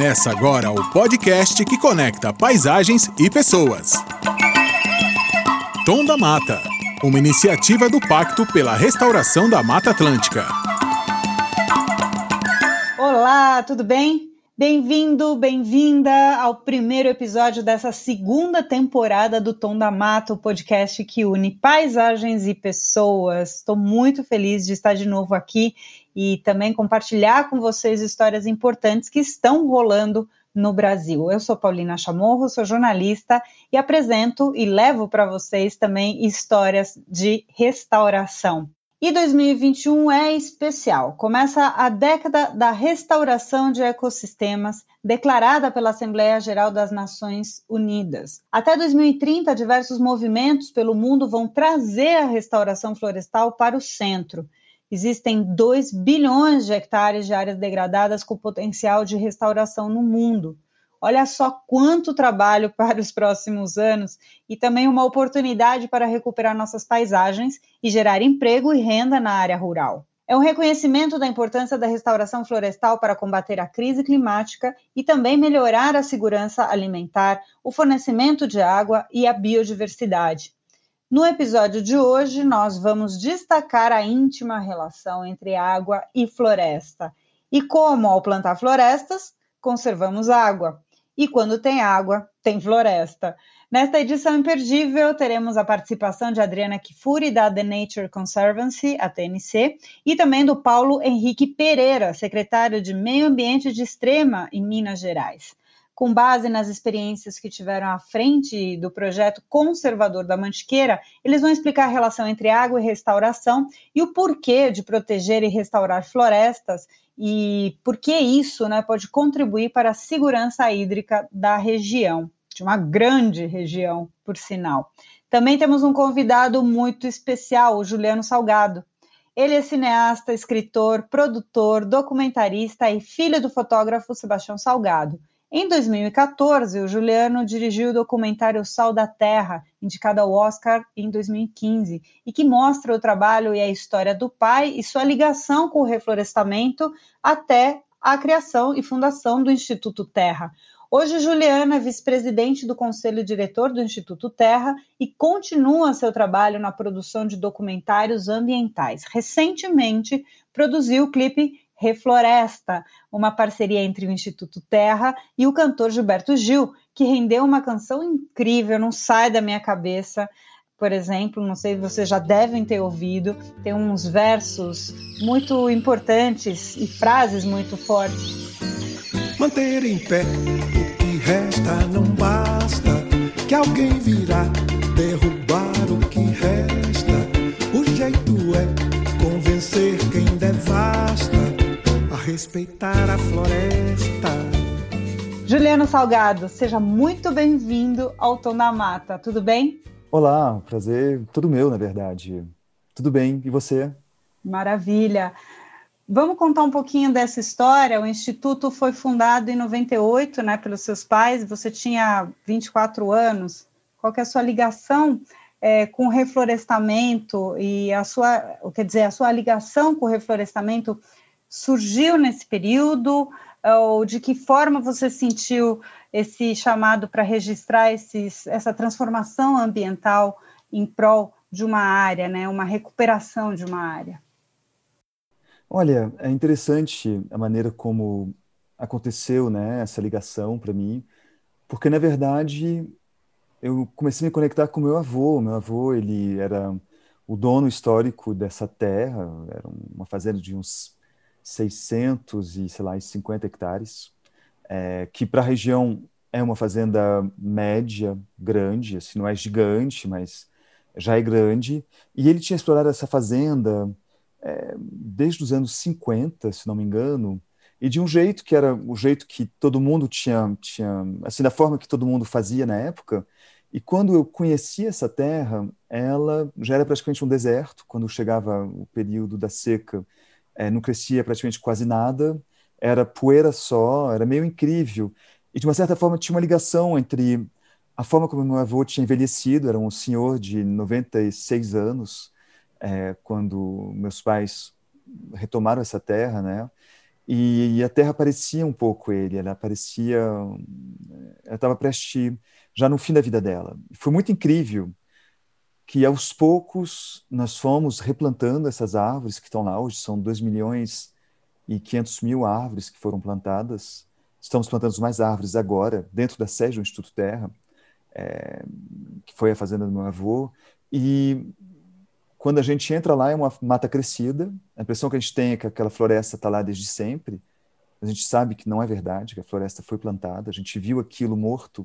Começa agora o podcast que conecta paisagens e pessoas. Tom da Mata, uma iniciativa do Pacto pela Restauração da Mata Atlântica. Olá, tudo bem? Bem-vindo, bem-vinda ao primeiro episódio dessa segunda temporada do Tom da Mata, o podcast que une paisagens e pessoas. Estou muito feliz de estar de novo aqui e também compartilhar com vocês histórias importantes que estão rolando no Brasil. Eu sou Paulina Chamorro, sou jornalista e apresento e levo para vocês também histórias de restauração. E 2021 é especial. Começa a década da restauração de ecossistemas, declarada pela Assembleia Geral das Nações Unidas. Até 2030, diversos movimentos pelo mundo vão trazer a restauração florestal para o centro. Existem 2 bilhões de hectares de áreas degradadas com potencial de restauração no mundo. Olha só quanto trabalho para os próximos anos e também uma oportunidade para recuperar nossas paisagens e gerar emprego e renda na área rural. É um reconhecimento da importância da restauração florestal para combater a crise climática e também melhorar a segurança alimentar, o fornecimento de água e a biodiversidade. No episódio de hoje, nós vamos destacar a íntima relação entre água e floresta e como, ao plantar florestas, conservamos água e quando tem água, tem floresta. Nesta edição imperdível, teremos a participação de Adriana Kifuri, da The Nature Conservancy, a TNC, e também do Paulo Henrique Pereira, secretário de Meio Ambiente de Extrema, em Minas Gerais. Com base nas experiências que tiveram à frente do projeto conservador da Mantiqueira, eles vão explicar a relação entre água e restauração e o porquê de proteger e restaurar florestas e por que isso né, pode contribuir para a segurança hídrica da região, de uma grande região, por sinal. Também temos um convidado muito especial, o Juliano Salgado. Ele é cineasta, escritor, produtor, documentarista e filho do fotógrafo Sebastião Salgado. Em 2014, o Juliano dirigiu o documentário Sal da Terra, indicado ao Oscar em 2015, e que mostra o trabalho e a história do pai e sua ligação com o reflorestamento até a criação e fundação do Instituto Terra. Hoje, Juliana é vice-presidente do conselho diretor do Instituto Terra e continua seu trabalho na produção de documentários ambientais. Recentemente, produziu o clipe Refloresta, uma parceria entre o Instituto Terra e o cantor Gilberto Gil, que rendeu uma canção incrível, não sai da minha cabeça. Por exemplo, não sei se vocês já devem ter ouvido, tem uns versos muito importantes e frases muito fortes. Manter em pé o que resta não basta, que alguém virá derrubar o que resta. O jeito é convencer quem devasta respeitar a floresta. Juliano Salgado, seja muito bem-vindo ao Tom da Mata, tudo bem? Olá, prazer, tudo meu, na verdade. Tudo bem, e você? Maravilha. Vamos contar um pouquinho dessa história. O Instituto foi fundado em 98, né, pelos seus pais. Você tinha 24 anos. Qual é a sua ligação é, com o reflorestamento e a sua, quer dizer, a sua ligação com o reflorestamento surgiu nesse período? Ou de que forma você sentiu esse chamado para registrar esses, essa transformação ambiental em prol de uma área, né, uma recuperação de uma área? Olha, é interessante a maneira como aconteceu né, essa ligação para mim, porque na verdade eu comecei a me conectar com meu avô. Meu avô ele era o dono histórico dessa terra, era uma fazenda de uns 600 e, sei lá, 50 hectares, é, que para a região é uma fazenda média, grande, assim, não é gigante, mas já é grande. E ele tinha explorado essa fazenda é, desde os anos 50, se não me engano, e de um jeito que era o jeito que todo mundo tinha, tinha assim, da forma que todo mundo fazia na época. E quando eu conheci essa terra, ela já era praticamente um deserto, quando chegava o período da seca é, não crescia praticamente quase nada, era poeira só, era meio incrível. E de uma certa forma tinha uma ligação entre a forma como meu avô tinha envelhecido, era um senhor de 96 anos, é, quando meus pais retomaram essa terra, né? e, e a Terra parecia um pouco ele, ela parecia, ela estava prestes, já no fim da vida dela. Foi muito incrível que aos poucos nós fomos replantando essas árvores que estão lá hoje, são 2 milhões e 500 mil árvores que foram plantadas. Estamos plantando mais árvores agora, dentro da sede do Instituto Terra, é, que foi a fazenda do meu avô. E quando a gente entra lá, é uma mata crescida. A impressão que a gente tem é que aquela floresta está lá desde sempre. A gente sabe que não é verdade, que a floresta foi plantada. A gente viu aquilo morto.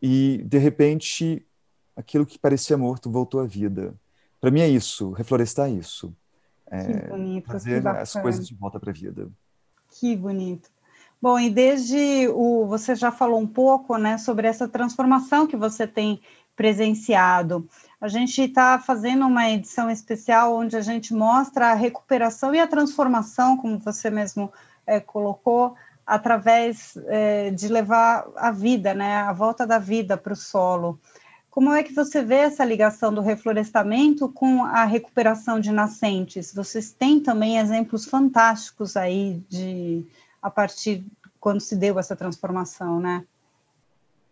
E, de repente, aquilo que parecia morto voltou à vida. Para mim é isso, reflorestar é isso. É, que bonito, fazer que as coisas de volta para a vida. Que bonito. Bom, e desde o você já falou um pouco, né, sobre essa transformação que você tem presenciado. A gente está fazendo uma edição especial onde a gente mostra a recuperação e a transformação, como você mesmo é, colocou, através é, de levar a vida, né, a volta da vida para o solo. Como é que você vê essa ligação do reflorestamento com a recuperação de nascentes? Vocês têm também exemplos fantásticos aí de a partir quando se deu essa transformação, né?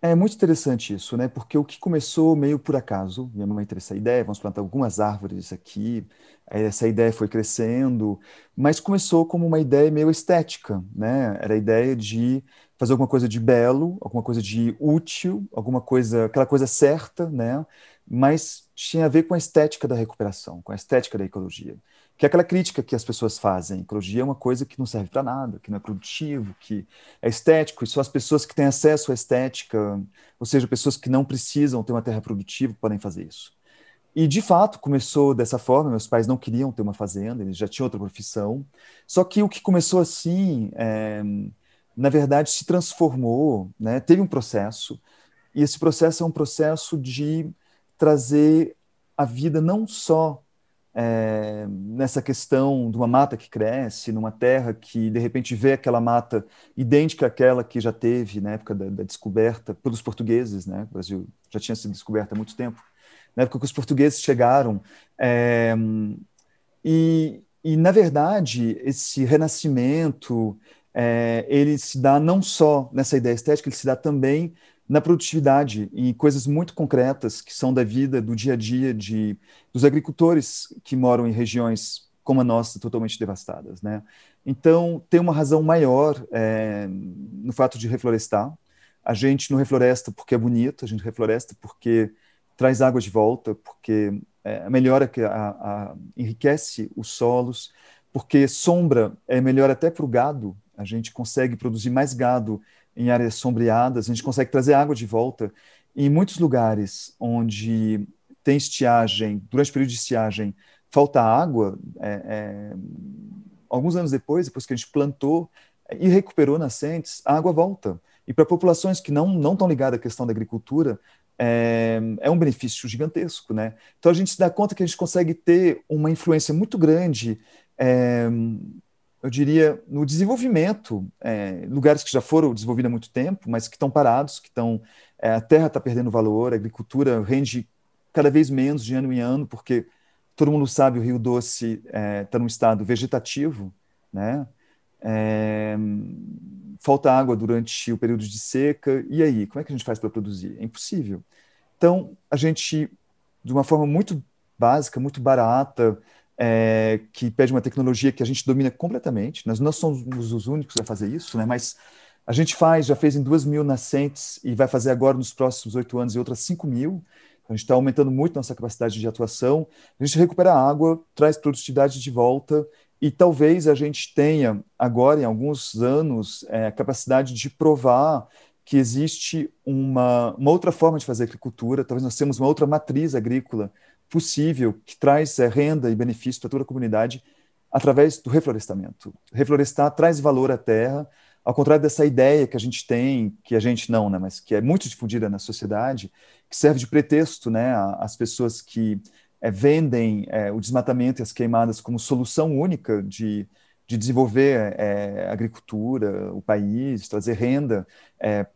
É muito interessante isso, né? Porque o que começou meio por acaso, minha mãe teve essa ideia, vamos plantar algumas árvores aqui, essa ideia foi crescendo, mas começou como uma ideia meio estética, né? Era a ideia de fazer alguma coisa de belo, alguma coisa de útil, alguma coisa, aquela coisa certa, né? Mas tinha a ver com a estética da recuperação, com a estética da ecologia. Que é aquela crítica que as pessoas fazem. Ecologia é uma coisa que não serve para nada, que não é produtivo, que é estético, e só as pessoas que têm acesso à estética, ou seja, pessoas que não precisam ter uma terra produtiva, podem fazer isso. E, de fato, começou dessa forma. Meus pais não queriam ter uma fazenda, eles já tinham outra profissão. Só que o que começou assim é, na verdade, se transformou, né? teve um processo, e esse processo é um processo de trazer a vida não só é, nessa questão de uma mata que cresce, numa terra que de repente vê aquela mata idêntica àquela que já teve na época da, da descoberta pelos portugueses, né? O Brasil já tinha sido descoberto há muito tempo, na época que os portugueses chegaram. É, e, e, na verdade, esse renascimento, é, ele se dá não só nessa ideia estética, ele se dá também na produtividade e coisas muito concretas que são da vida, do dia a dia de, dos agricultores que moram em regiões como a nossa, totalmente devastadas. Né? Então, tem uma razão maior é, no fato de reflorestar. A gente não refloresta porque é bonito, a gente refloresta porque traz água de volta, porque é, melhora, a, a, enriquece os solos, porque sombra é melhor até para o gado, a gente consegue produzir mais gado em áreas sombreadas, a gente consegue trazer água de volta. em muitos lugares onde tem estiagem, durante o período de estiagem, falta água, é, é, alguns anos depois, depois que a gente plantou e recuperou nascentes, a água volta. E para populações que não, não estão ligadas à questão da agricultura, é, é, um benefício gigantesco, né? Então a gente se dá conta que a gente consegue ter uma influência muito grande é, eu diria, no desenvolvimento, é, lugares que já foram desenvolvidos há muito tempo, mas que estão parados, que estão, é, a terra está perdendo valor, a agricultura rende cada vez menos de ano em ano, porque todo mundo sabe o Rio Doce está é, tá num estado vegetativo, né? É, falta água durante o período de seca, e aí, como é que a gente faz para produzir? É impossível. Então, a gente, de uma forma muito básica, muito barata, é, que pede uma tecnologia que a gente domina completamente. Nós não somos os únicos a fazer isso, né? mas a gente faz, já fez em duas mil nascentes e vai fazer agora nos próximos oito anos e outras cinco mil. A gente está aumentando muito nossa capacidade de atuação. A gente recupera a água, traz produtividade de volta e talvez a gente tenha agora, em alguns anos, é, a capacidade de provar que existe uma, uma outra forma de fazer agricultura. Talvez nós temos uma outra matriz agrícola possível, que traz é, renda e benefício para toda a comunidade através do reflorestamento. Reflorestar traz valor à terra, ao contrário dessa ideia que a gente tem, que a gente não, né, mas que é muito difundida na sociedade, que serve de pretexto né, às pessoas que é, vendem é, o desmatamento e as queimadas como solução única de, de desenvolver é, agricultura, o país, trazer renda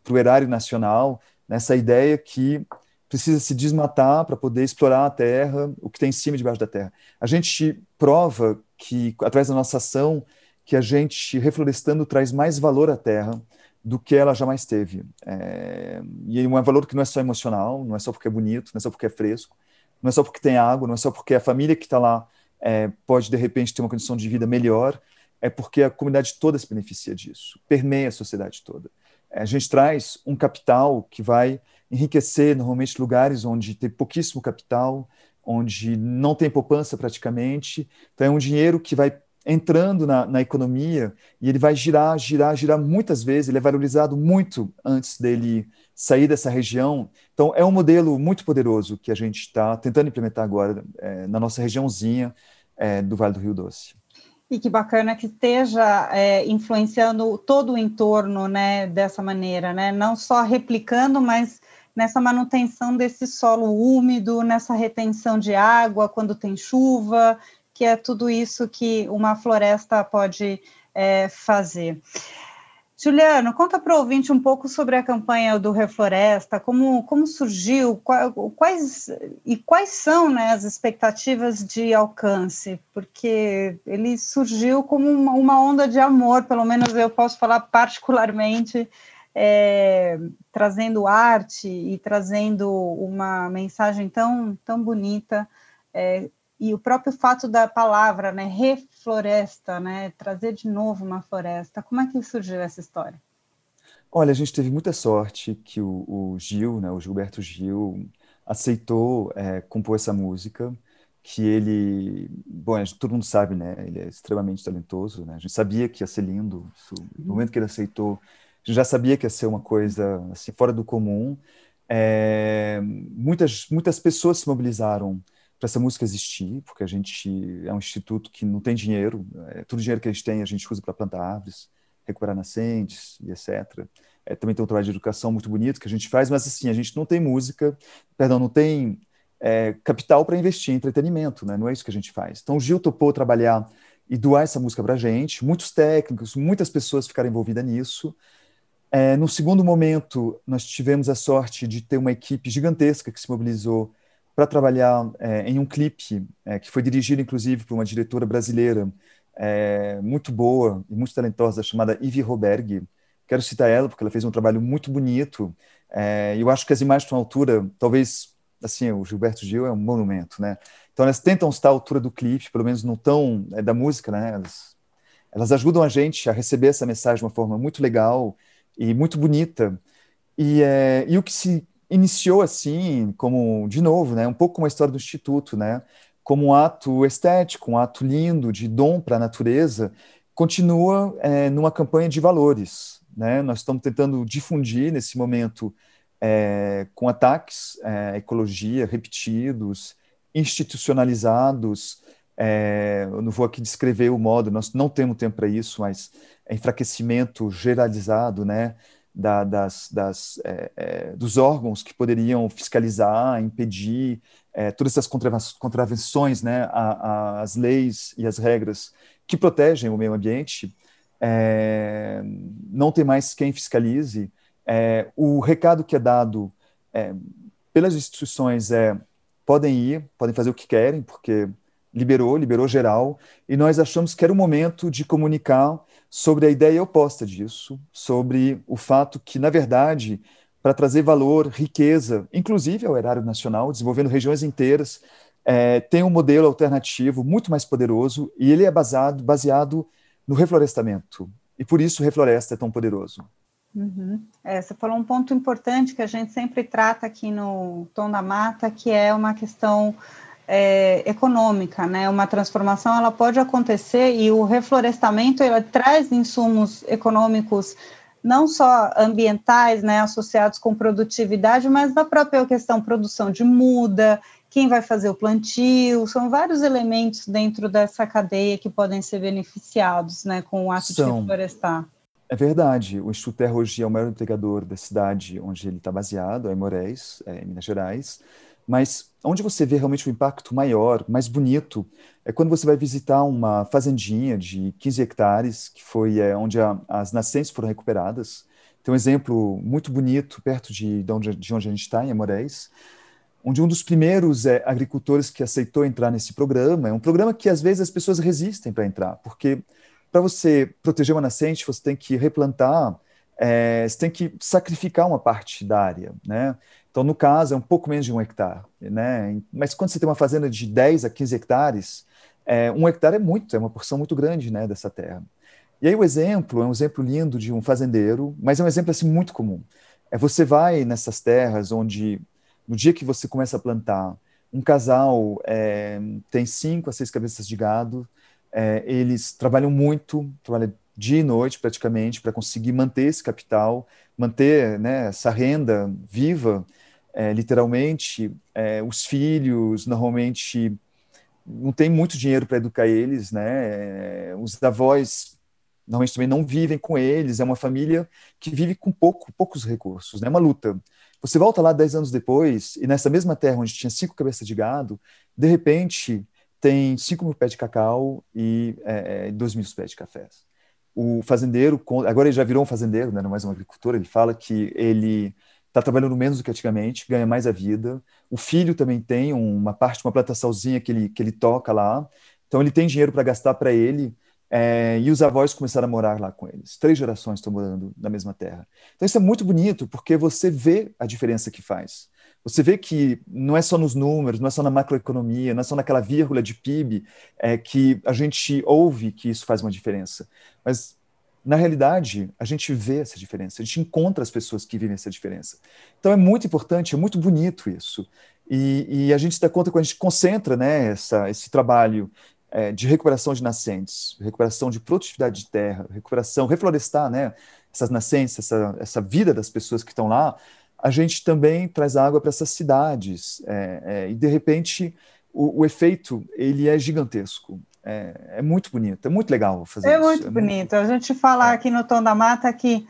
para o erário nacional, nessa ideia que precisa se desmatar para poder explorar a terra, o que tem em cima e debaixo da terra. A gente prova que, através da nossa ação, que a gente, reflorestando, traz mais valor à terra do que ela jamais teve. É, e é um valor que não é só emocional, não é só porque é bonito, não é só porque é fresco, não é só porque tem água, não é só porque a família que está lá é, pode, de repente, ter uma condição de vida melhor, é porque a comunidade toda se beneficia disso, permeia a sociedade toda. É, a gente traz um capital que vai enriquecer, normalmente, lugares onde tem pouquíssimo capital, onde não tem poupança praticamente. Então, é um dinheiro que vai entrando na, na, economia e ele vai girar, girar, girar muitas vezes, ele é valorizado muito antes dele sair dessa região. Então, é um modelo muito poderoso que a gente está tentando implementar agora é, na nossa regiãozinha é, do Vale do Rio Doce. E que bacana que esteja é, influenciando todo o entorno né, dessa maneira, né? não só replicando, mas nessa manutenção desse solo úmido, nessa retenção de água quando tem chuva, que é tudo isso que uma floresta pode é, fazer. Juliano, conta para o ouvinte um pouco sobre a campanha do Refloresta, como, como surgiu, quais e quais são né, as expectativas de alcance, porque ele surgiu como uma, onda de amor, pelo menos eu posso falar particularmente, é, trazendo arte e trazendo uma mensagem tão, tão bonita é, e o próprio fato da palavra, né, refloresta, né, trazer de novo uma floresta. Como é que surgiu essa história? Olha, a gente teve muita sorte que o, o Gil, né, o Gilberto Gil, aceitou é, compor essa música, que ele, bom, gente, todo mundo sabe, né, ele é extremamente talentoso, né, a gente sabia que ia ser lindo, isso, no momento que ele aceitou, a gente já sabia que ia ser uma coisa assim fora do comum. É, muitas muitas pessoas se mobilizaram para essa música existir, porque a gente é um instituto que não tem dinheiro, é, todo o dinheiro que a gente tem a gente usa para plantar árvores, recuperar nascentes e etc. É, também tem um trabalho de educação muito bonito que a gente faz, mas assim, a gente não tem música, perdão, não tem é, capital para investir em entretenimento, né? não é isso que a gente faz. Então o Gil topou trabalhar e doar essa música para a gente, muitos técnicos, muitas pessoas ficaram envolvidas nisso. É, no segundo momento, nós tivemos a sorte de ter uma equipe gigantesca que se mobilizou para trabalhar é, em um clipe é, que foi dirigido, inclusive, por uma diretora brasileira é, muito boa e muito talentosa, chamada Ivy Roberg. Quero citar ela porque ela fez um trabalho muito bonito. É, eu acho que as imagens estão à altura, talvez, assim, o Gilberto Gil é um monumento, né? Então elas tentam estar à altura do clipe, pelo menos no tom é, da música, né? Elas, elas ajudam a gente a receber essa mensagem de uma forma muito legal e muito bonita. E, é, e o que se iniciou assim, como, de novo, né, um pouco como a história do Instituto, né, como um ato estético, um ato lindo, de dom para a natureza, continua é, numa campanha de valores. Né? Nós estamos tentando difundir nesse momento é, com ataques é, à ecologia repetidos, institucionalizados. É, eu não vou aqui descrever o modo, nós não temos tempo para isso, mas enfraquecimento generalizado, né? Da, das, das é, é, dos órgãos que poderiam fiscalizar, impedir é, todas essas contravenções né, às leis e às regras que protegem o meio ambiente, é, não tem mais quem fiscalize. É, o recado que é dado é, pelas instituições é podem ir, podem fazer o que querem, porque liberou, liberou geral, e nós achamos que era o momento de comunicar sobre a ideia oposta disso, sobre o fato que, na verdade, para trazer valor, riqueza, inclusive ao erário nacional, desenvolvendo regiões inteiras, é, tem um modelo alternativo muito mais poderoso e ele é baseado, baseado no reflorestamento. E por isso o Refloresta é tão poderoso. Uhum. É, você falou um ponto importante que a gente sempre trata aqui no Tom da Mata, que é uma questão é, econômica, né? Uma transformação ela pode acontecer e o reflorestamento ele traz insumos econômicos não só ambientais, né, associados com produtividade, mas da própria questão produção de muda, quem vai fazer o plantio, são vários elementos dentro dessa cadeia que podem ser beneficiados, né, com o ato são. de reflorestar. É verdade. O Instituto Terra hoje é o maior empregador da cidade onde ele está baseado, é em Moraes, é, em Minas Gerais. Mas onde você vê realmente o impacto maior, mais bonito, é quando você vai visitar uma fazendinha de 15 hectares, que foi é, onde a, as nascentes foram recuperadas. Tem um exemplo muito bonito perto de, de, onde, de onde a gente está, em Amorés, onde um dos primeiros é, agricultores que aceitou entrar nesse programa, é um programa que às vezes as pessoas resistem para entrar, porque para você proteger uma nascente, você tem que replantar, é, você tem que sacrificar uma parte da área, né? Então, no caso, é um pouco menos de um hectare, né? Mas quando você tem uma fazenda de 10 a 15 hectares, é, um hectare é muito, é uma porção muito grande, né, dessa terra. E aí o exemplo é um exemplo lindo de um fazendeiro, mas é um exemplo assim muito comum. É você vai nessas terras onde no dia que você começa a plantar, um casal é, tem cinco a seis cabeças de gado, é, eles trabalham muito, trabalham dia e noite praticamente para conseguir manter esse capital, manter né, essa renda viva, é, literalmente. É, os filhos normalmente não tem muito dinheiro para educar eles, né? É, os avós normalmente também não vivem com eles, é uma família que vive com pouco, poucos recursos, né? É uma luta. Você volta lá dez anos depois, e nessa mesma terra onde tinha cinco cabeças de gado, de repente tem cinco mil pés de cacau e é, é dois mil pés de cafés. O fazendeiro, agora ele já virou um fazendeiro, né, não mais um agricultor, ele fala que ele está trabalhando menos do que antigamente, ganha mais a vida. O filho também tem uma parte, uma plantaçãozinha que ele, que ele toca lá, então ele tem dinheiro para gastar para ele, é, e os avós começaram a morar lá com eles. Três gerações estão morando na mesma terra. Então isso é muito bonito, porque você vê a diferença que faz. Você vê que não é só nos números, não é só na macroeconomia, não é só naquela vírgula de PIB é, que a gente ouve que isso faz uma diferença. Mas, na realidade, a gente vê essa diferença, a gente encontra as pessoas que vivem essa diferença. Então é muito importante, é muito bonito isso. E, e a gente dá conta quando a gente concentra né, essa, esse trabalho é, de recuperação de nascentes, recuperação de produtividade de terra, recuperação, reflorestar né, essas nascentes, essa, essa vida das pessoas que estão lá, a gente também traz água para essas cidades. É, é, e, de repente, o, o, efeito ele é gigantesco. É, é, muito bonito, é muito legal fazer é isso. Muito é bonito. Muito... A gente fala é. aqui no Tom da Mata que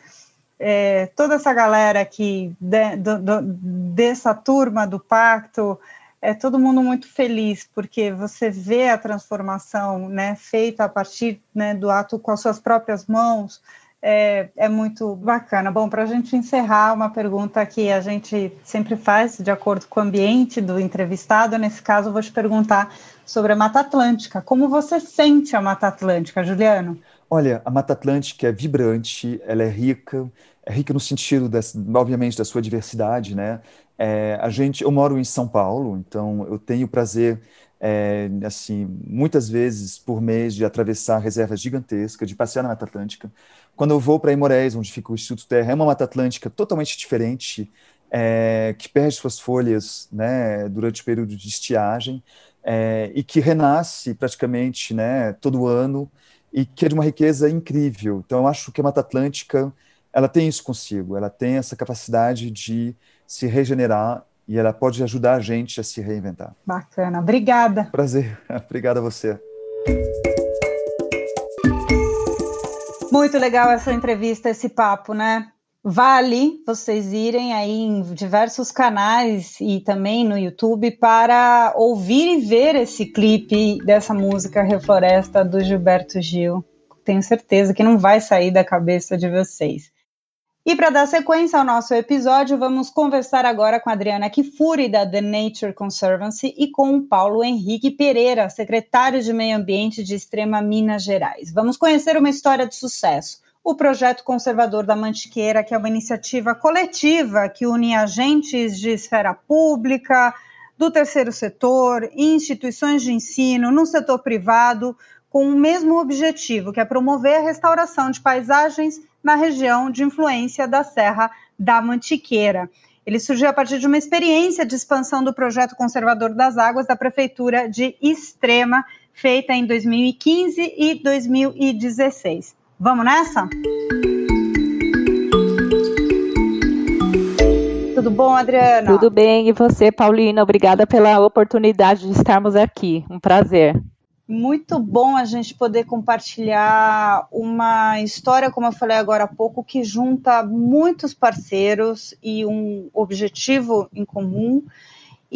é, toda essa galera aqui, de, do, do, dessa turma do pacto, é todo mundo muito feliz, porque você vê a transformação né, feita a partir né, do ato com as suas próprias mãos, é, é muito bacana. Bom, para a gente encerrar, uma pergunta que a gente sempre faz de acordo com o ambiente do entrevistado, nesse caso, eu vou te perguntar sobre a Mata Atlântica. Como você sente a Mata Atlântica, Juliano? Olha, a Mata Atlântica é vibrante, ela é rica, é rica no sentido, obviamente, da sua diversidade, né? É, a gente, eu moro em São Paulo, então eu tenho o prazer, é, assim, muitas vezes por mês de atravessar reservas gigantescas, de passear na Mata Atlântica. Quando eu vou para Imorés, onde fica o Instituto Terra, é uma Mata Atlântica totalmente diferente, é, que perde suas folhas, né, durante o período de estiagem, é, e que renasce praticamente, né, todo ano, e que é de uma riqueza incrível. Então, eu acho que a Mata Atlântica ela tem isso consigo, ela tem essa capacidade de se regenerar e ela pode ajudar a gente a se reinventar. Bacana, obrigada. Prazer, obrigada a você. Muito legal essa entrevista, esse papo, né? Vale vocês irem aí em diversos canais e também no YouTube para ouvir e ver esse clipe dessa música Refloresta do Gilberto Gil. Tenho certeza que não vai sair da cabeça de vocês. E para dar sequência ao nosso episódio, vamos conversar agora com a Adriana Kifuri, da The Nature Conservancy, e com o Paulo Henrique Pereira, secretário de Meio Ambiente de Extrema Minas Gerais. Vamos conhecer uma história de sucesso. O Projeto Conservador da Mantiqueira, que é uma iniciativa coletiva que une agentes de esfera pública, do terceiro setor, instituições de ensino, no setor privado, com o mesmo objetivo, que é promover a restauração de paisagens na região de influência da Serra da Mantiqueira. Ele surgiu a partir de uma experiência de expansão do projeto conservador das águas da Prefeitura de Extrema, feita em 2015 e 2016. Vamos nessa? Tudo bom, Adriana? Tudo bem, e você, Paulina? Obrigada pela oportunidade de estarmos aqui. Um prazer muito bom a gente poder compartilhar uma história, como eu falei agora há pouco, que junta muitos parceiros e um objetivo em comum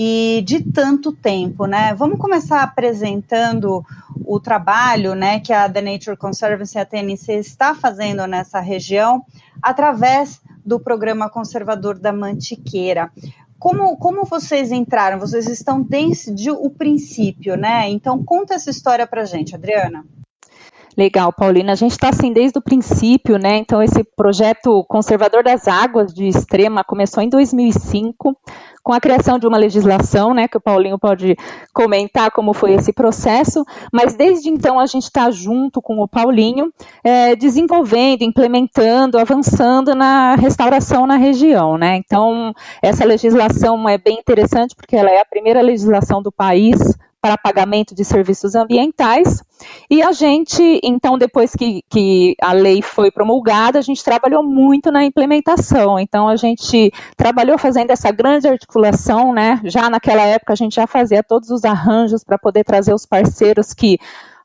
e de tanto tempo, né? Vamos começar apresentando o trabalho, né, que a The Nature Conservancy, a TNC, está fazendo nessa região através do programa conservador da Mantiqueira. Como, como vocês entraram? Vocês estão desde o princípio, né? Então conta essa história para gente, Adriana. Legal, Paulina. A gente está assim desde o princípio, né? Então, esse projeto Conservador das Águas de Extrema começou em 2005 com a criação de uma legislação, né, que o Paulinho pode comentar como foi esse processo, mas desde então a gente está junto com o Paulinho, é, desenvolvendo, implementando, avançando na restauração na região, né, então essa legislação é bem interessante porque ela é a primeira legislação do país para pagamento de serviços ambientais. E a gente, então, depois que, que, a lei foi promulgada, a gente trabalhou muito na implementação. Então, a gente trabalhou fazendo essa grande articulação, né? Já naquela época, a gente já fazia todos os arranjos para poder trazer os parceiros que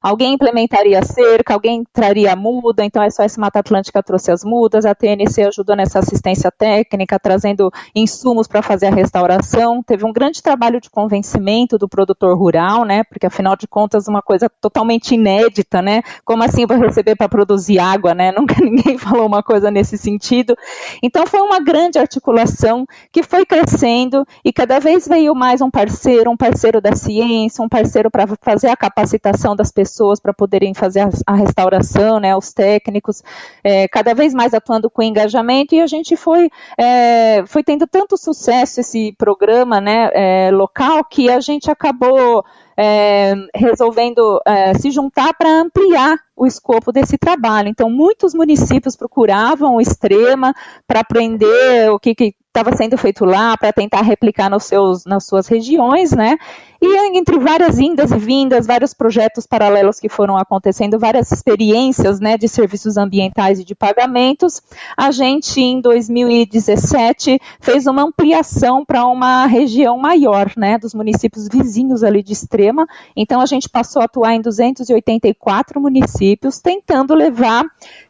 Alguém implementaria cerca, alguém traria muda, então a SOS Mata Atlântica trouxe as mudas, a TNC ajudou nessa assistência técnica, trazendo insumos para fazer a restauração. Teve um grande trabalho de convencimento do produtor rural, né? Porque afinal de contas, uma coisa totalmente inédita, né? Como assim vou receber para produzir água, né? Nunca ninguém falou uma coisa nesse sentido. Então foi uma grande articulação que foi crescendo e cada vez veio mais um parceiro, um parceiro da ciência, um parceiro para fazer a capacitação das pessoas pessoas para poderem fazer a, a, restauração, né, os técnicos, é, cada vez mais atuando com engajamento, e a gente foi, é, foi tendo tanto sucesso esse programa né, é, local que a gente acabou é, resolvendo é, se juntar para ampliar o escopo desse trabalho. Então, muitos municípios procuravam o Extrema para aprender o que estava sendo feito lá, para tentar replicar nos seus, nas suas regiões, né? E entre várias indas e vindas, vários projetos paralelos que foram acontecendo, várias experiências né, de serviços ambientais e de pagamentos, a gente, em 2017, fez uma ampliação para uma região maior, né, dos municípios vizinhos ali de Extrema. Então, a gente passou a atuar em 284 municípios, tentando levar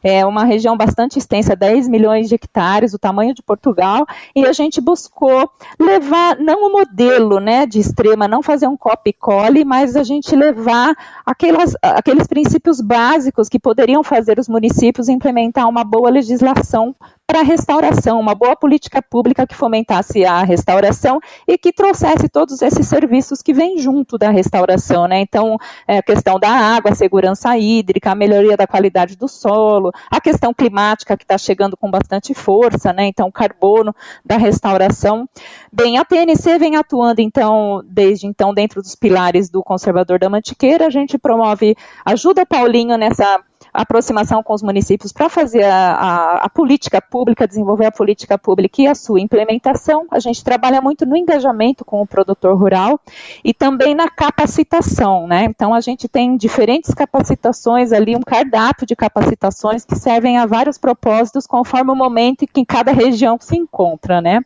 é, uma região bastante extensa, 10 milhões de hectares, o tamanho de Portugal, e a gente buscou levar, não o modelo né, de Extrema, não fazer um copy-cole, mas a gente levar aquelas, aqueles princípios básicos que poderiam fazer os municípios implementar uma boa legislação para a restauração, uma boa política pública que fomentasse a restauração e que trouxesse todos esses serviços que vêm junto da restauração, né? Então, é, a questão da água, a segurança hídrica, a melhoria da qualidade do solo, a questão climática que está chegando com bastante força, né? Então, o carbono da restauração. Bem, a PNC vem atuando, então, desde então, dentro dos pilares do Conservador da Mantiqueira, a gente promove, ajuda Paulinho nessa aproximação com os municípios para fazer a, a, a, política pública, desenvolver a política pública e a sua implementação. A gente trabalha muito no engajamento com o produtor rural e também na capacitação, né? Então a gente tem diferentes capacitações ali, um cardápio de capacitações que servem a vários propósitos conforme o momento em que cada região se encontra, né?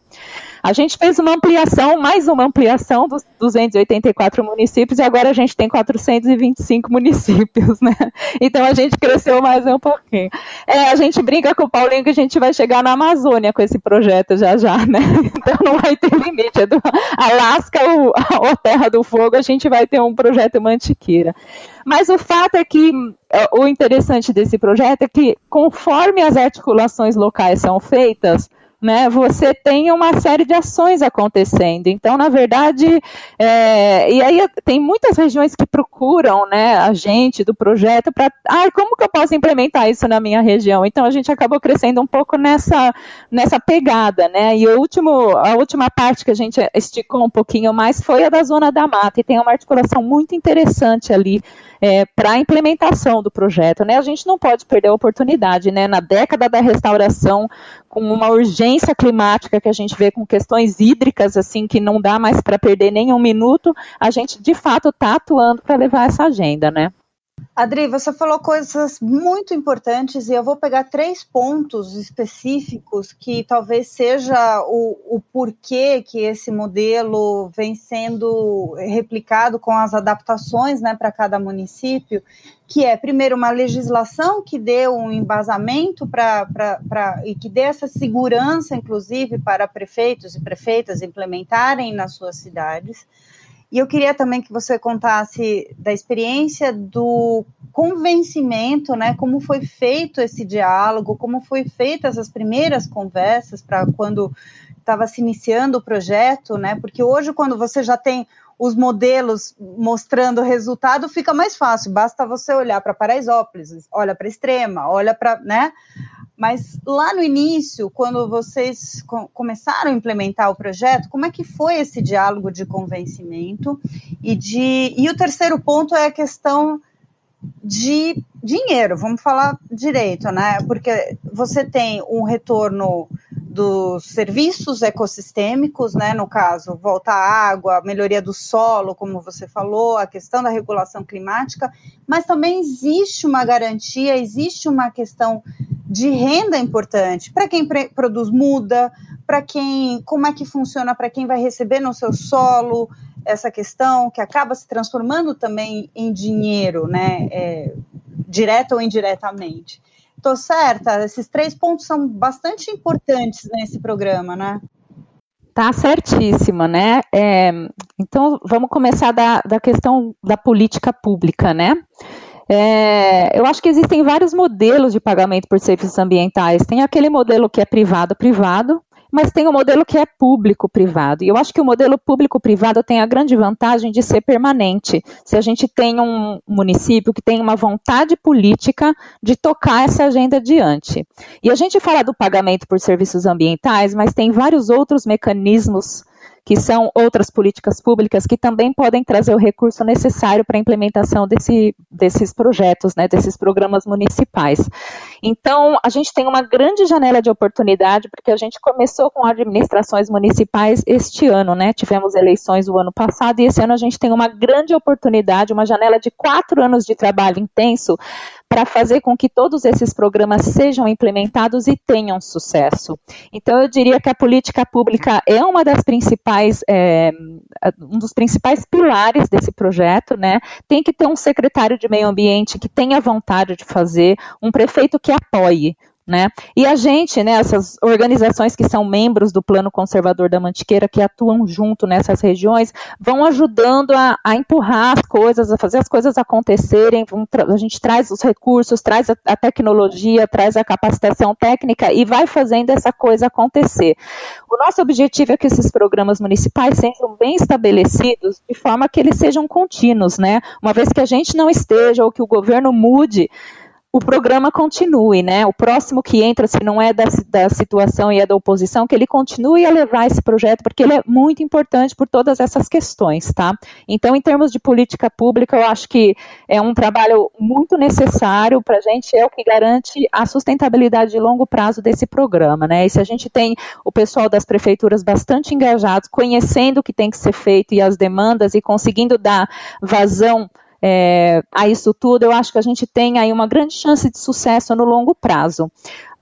A gente fez uma ampliação, mais uma ampliação dos 284 municípios e agora a gente tem 425 municípios, né? Então a gente cresceu mais um pouquinho. É, a gente brinca com o Paulinho que a gente vai chegar na Amazônia com esse projeto já já, né? Então não vai ter limite. É do Alasca ou a Terra do Fogo, a gente vai ter um projeto Mantiqueira. Mas o fato é que o interessante desse projeto é que, conforme as articulações locais são feitas, né, você tem uma série de ações acontecendo. Então, na verdade, é, e aí tem muitas regiões que procuram né, a gente do projeto para, ah, como que eu posso implementar isso na minha região? Então, a gente acabou crescendo um pouco nessa, nessa pegada, né? E o último, a última parte que a gente esticou um pouquinho mais foi a da Zona da Mata, e tem uma articulação muito interessante ali é, para a implementação do projeto. Né? A gente não pode perder a oportunidade, né? Na década da restauração, com uma urgência climática que a gente vê com questões hídricas, assim, que não dá mais para perder nem um minuto, a gente de fato está atuando para levar essa agenda, né? Adri, você falou coisas muito importantes e eu vou pegar três pontos específicos que talvez seja o, o porquê que esse modelo vem sendo replicado com as adaptações né, para cada município, que é, primeiro, uma legislação que dê um embasamento para e que dê essa segurança, inclusive, para prefeitos e prefeitas implementarem nas suas cidades. E eu queria também que você contasse da experiência do convencimento, né? Como foi feito esse diálogo, como foi feitas as primeiras conversas para quando estava se iniciando o projeto, né? Porque hoje, quando você já tem os modelos mostrando o resultado, fica mais fácil. Basta você olhar para Paraisópolis, olha para Extrema, olha para, né? Mas lá no início, quando vocês começaram a implementar o projeto, como é que foi esse diálogo de convencimento? E, de, e o terceiro ponto é a questão de dinheiro, vamos falar direito, né? Porque você tem um retorno dos serviços ecossistêmicos, né? No caso, volta à água, melhoria do solo, como você falou, a questão da regulação climática, mas também existe uma garantia, existe uma questão de renda importante para quem produz muda, para quem, como é que funciona para quem vai receber no seu solo essa questão que acaba se transformando também em dinheiro, né, é, direto ou indiretamente. Estou certa? Esses três pontos são bastante importantes nesse programa, né? Tá certíssima, né? É, então, vamos começar da, da questão da política pública, né? É, eu acho que existem vários modelos de pagamento por serviços ambientais. Tem aquele modelo que é privado-privado, mas tem o um modelo que é público-privado. E eu acho que o modelo público-privado tem a grande vantagem de ser permanente. Se a gente tem um município que tem uma vontade política de tocar essa agenda adiante. E a gente fala do pagamento por serviços ambientais, mas tem vários outros mecanismos que são outras políticas públicas que também podem trazer o recurso necessário para a implementação desse, desses projetos, né, desses programas municipais. Então, a gente tem uma grande janela de oportunidade, porque a gente começou com administrações municipais este ano, né? Tivemos eleições o ano passado, e esse ano a gente tem uma grande oportunidade, uma janela de quatro anos de trabalho intenso para fazer com que todos esses programas sejam implementados e tenham sucesso. Então, eu diria que a política pública é uma das principais, é, um dos principais pilares desse projeto, né? Tem que ter um secretário de meio ambiente que tenha vontade de fazer, um prefeito que apoie, né? E a gente, né, essas organizações que são membros do Plano Conservador da Mantiqueira, que atuam junto nessas regiões, vão ajudando a, a empurrar as coisas, a fazer as coisas acontecerem. a gente traz os recursos, traz a, a, tecnologia, traz a capacitação técnica e vai fazendo essa coisa acontecer. O nosso objetivo é que esses programas municipais sejam bem estabelecidos, de forma que eles sejam contínuos, né? Uma vez que a gente não esteja ou que o governo mude, o programa continue, né? O próximo que entra, se não é da, da situação e é da oposição, que ele continue a levar esse projeto, porque ele é muito importante por todas essas questões, tá? Então, em termos de política pública, eu acho que é um trabalho muito necessário para a gente, é o que garante a sustentabilidade de longo prazo desse programa, né? E se a gente tem o pessoal das prefeituras bastante engajados, conhecendo o que tem que ser feito e as demandas e conseguindo dar vazão é, a isso tudo, eu acho que a gente tem aí uma grande chance de sucesso no longo prazo.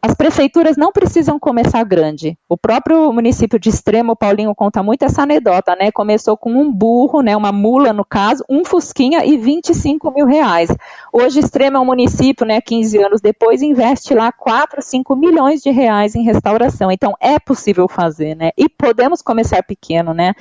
As prefeituras não precisam começar grande. O próprio município de Extremo, Paulinho conta muito essa anedota, né? Começou com um burro, né? Uma mula no caso, um fusquinha e 25 mil reais. Hoje Extremo é um município, né? 15 anos depois investe lá 4, 5 milhões de reais em restauração. Então é possível fazer, né? E podemos começar pequeno, né?